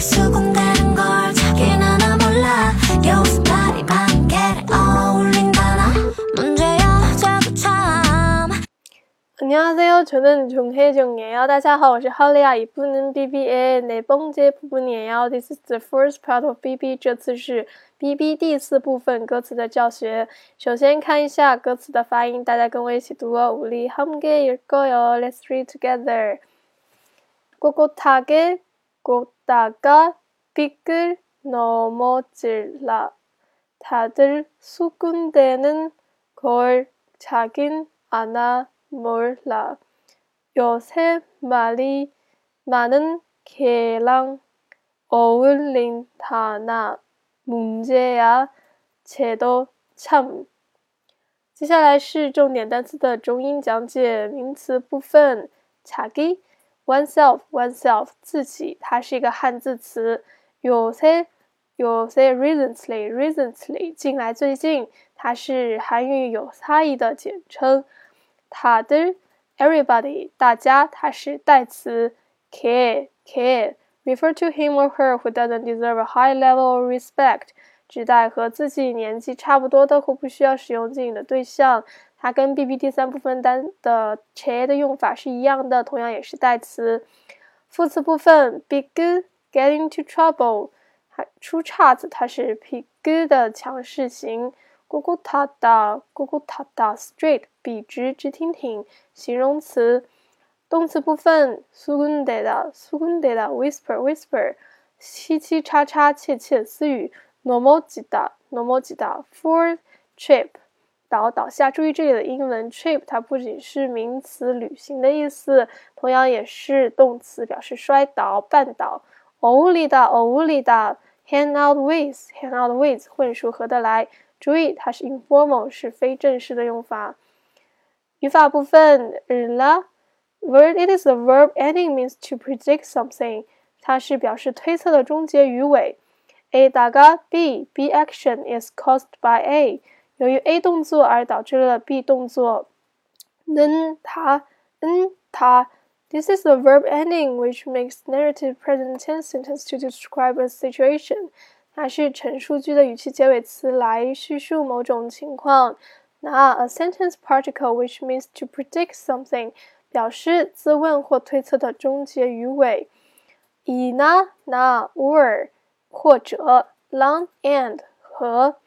수군대는 걸 자기는 아 몰라 여기서 말이만 get 어울린다나 문제야 자꾸 참 안녕하세요. 저는 종혜정이에요. 大家好，我是 Holly 一部分 BBA 内崩节部分也要 This is the first part of BB，这次是 BB 第四部分歌词的教学。首先看一下歌词的发音，大家跟我一起读哦。우리함께읽어요 Let's read together. 꼿꼿하게 걷다가 삐끌 넘어질라. 다들 수군대는 걸 자긴 아나 몰라. 요새 말이 많은 개랑 어울린다나 문제야 제도 참. 接下来是重点单词的中英讲解，名词部分。자기 oneself oneself 自己，它是一个汉字词。有些有些 recently recently 近来最近，它是韩语有差异的简称。他的 everybody 大家，它是代词。care care refer to him or her who doesn't deserve a high level of respect，指代和自己年纪差不多的或不需要使用敬语的对象。它跟 B B 第三部分单的 che 的用法是一样的，同样也是代词。副词部分 be good get into trouble，还出岔子，它是 be good 的强势型。咕咕哒哒，咕咕哒哒，straight 笔直直挺挺。形容词，动词部分 s u g u n d e d a s u g u n d e d a w h i s p e r whisper，七七叉叉，窃窃私语。normal 几的，normal 几的，four trip。倒倒下，注意这里的英文 trip，它不仅是名词旅行的意思，同样也是动词表示摔倒、绊倒。偶无力的，偶无力的，hand out with，hand out with，混熟合得来。注意它是 informal，是非正式的用法。语法部分，日，la word it is a verb，any means to predict something。它是表示推测的终结语尾，a 大嘎，BB action is caused by a。由于 a 动作而导致了 b 动作 then 它嗯它 this is a verb ending which makes narrative present tense sentence to describe a situation 它是陈述句的语气结尾词来叙述某种情况那 a sentence particle which means to predict something 表示自问或推测的终结语尾以呢那 were 或者 long and 和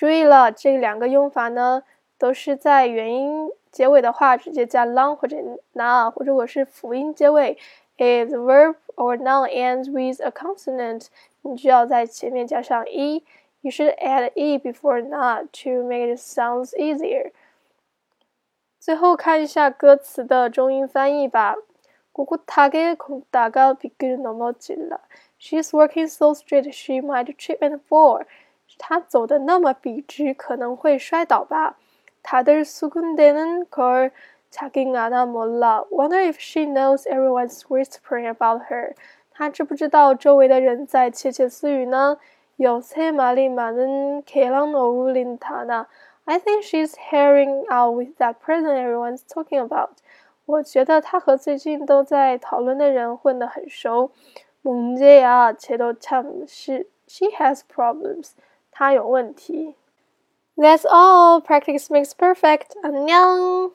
注意了，这两个用法呢，都是在元音结尾的话，直接加 long 或者 na，或者我是辅音结尾，if the verb or noun ends with a consonant，你就要在前面加上 e。You should add e before na to make it sounds easier。最后看一下歌词的中英翻译吧。꿋꿋하게걷다가비길넘어질 라。 She's working so straight she might trip and fall。 他走的那么笔直，可能会摔倒吧。다들수군대는걸자기가나몰라 Wonder if she knows everyone's whispering about her。他知不知道周围的人在窃窃私语呢？요새말이많은개랑어울린다 나。 I think she's hanging out with that person everyone's talking about。我觉得她和最近都在讨论的人混得很熟。문제야쟤도참시 She has problems。 他有问题。That's all. Practice makes perfect. 안녕.